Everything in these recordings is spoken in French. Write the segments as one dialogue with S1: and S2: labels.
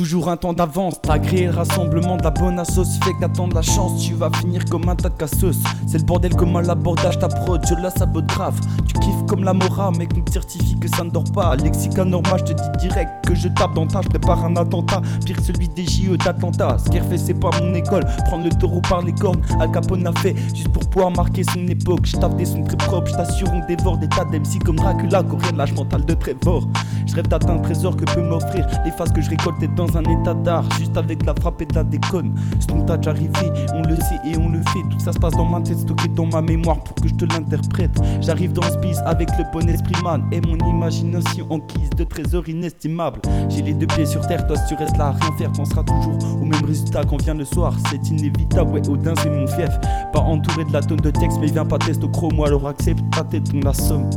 S1: toujours un temps d'avance. T'as créé le rassemblement de la bonne assoce. Fait qu'attendre la chance, tu vas finir comme un tas de cassos. C'est le bordel comme à l'abordage, ta prod, je la sabote grave. Tu kiffes comme la mora, mec, te certifie que ça ne dort pas. Lexica normal, je te dis direct que je tape dans ta, je prépare un attentat. Pire celui des JE d'Atlanta. Ce qu'il fait, c'est pas mon école. Prendre le taureau par les cornes, Al Capone a fait juste pour pouvoir marquer son époque. Je tape des sons très propres, je on dévore des tas d'MC comme Dracula, coréen de l'âge mental de Trevor. Je rêve d'atteindre un trésor que peut m'offrir les faces que je récolte dans un état d'art, juste avec la frappe et de la déconne. Déjà arrivé, on le sait et on le fait. Tout ça se passe dans ma tête, stocké dans ma mémoire pour que je te l'interprète. J'arrive dans ce bis avec le bon esprit man et mon imagination en guise de trésor inestimable. J'ai les deux pieds sur terre, toi si tu restes là à rien faire, pensera toujours au même résultat qu'on vient le soir. C'est inévitable, ouais, Odin c'est mon fief. Pas entouré de la tonne de texte, mais viens pas tester au chromo, alors accepte ta tête, on la somme.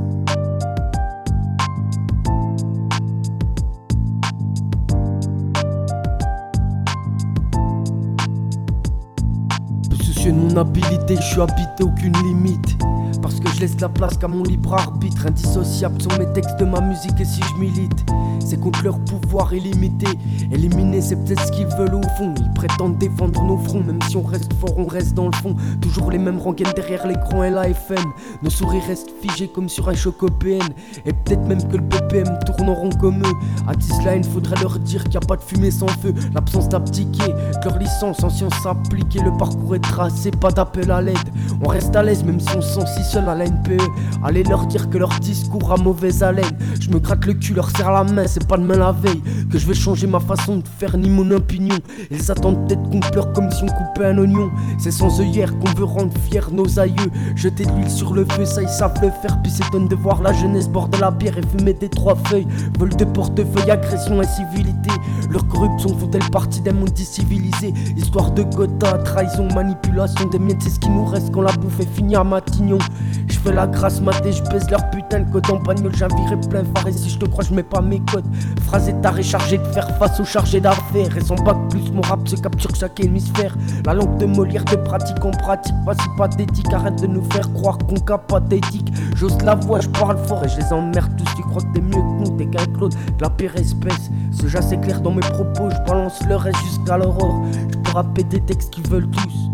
S2: De mon habilité, je suis habité aucune limite. Parce que je laisse la place qu'à mon libre arbitre. Indissociable sont mes textes de ma musique et si je milite, c'est contre leur pouvoir illimité. Éliminer, c'est peut-être ce qu'ils veulent au fond. Ils prétendent défendre nos fronts, même si on reste fort, on reste dans le fond. Toujours les mêmes rengaines derrière l'écran et la FM. Nos sourires restent figés comme sur un choc OPN. Et peut-être même que le BPM tourne rond comme eux. À il faudrait leur dire qu'il n'y a pas de fumée sans feu. L'absence d'abdiquer, que leur licence en sciences appliquées. Le parcours est tracé, pas d'appel à l'aide. On reste à l'aise même si on se sent si à la NPE. Allez leur dire que leur discours a mauvaise haleine. Je me gratte le cul, leur serre la main, c'est pas demain la veille que je vais changer ma façon de faire ni mon opinion. Ils attendent peut-être qu'on pleure comme si on coupait un oignon. C'est sans œillère qu'on veut rendre fiers nos aïeux. Jeter de l'huile sur le feu, ça ils savent le faire. Puis s'étonne de voir la jeunesse de la bière et fumer des trois feuilles. Vol de portefeuille, agression, incivilité. Leur corruption font-elle partie d'un monde civilisé Histoire de quota, trahison, manipulation des miettes, qui nous reste quand la bouffe est finie à Matignon. Je fais la grâce maté, je pèse leur putain de code en bagnole, j'invirai plein phare et si je te crois, je mets pas mes codes. Phrase est à chargé de faire face aux chargés d'affaires. Et sans bac plus, mon rap se capture chaque hémisphère. La langue de Molière de pratique en pratique, pas si pathétique. Arrête de nous faire croire qu'on cas pathétique. J'ose la voix, je parle fort et je les emmerde tous. Tu crois que t'es mieux que nous, t'es qu'un Claude, la pire espèce. Ce jazz c'est clair dans mes propos, je balance le reste jusqu'à l'aurore. Je peux rapper des textes qui veulent tous.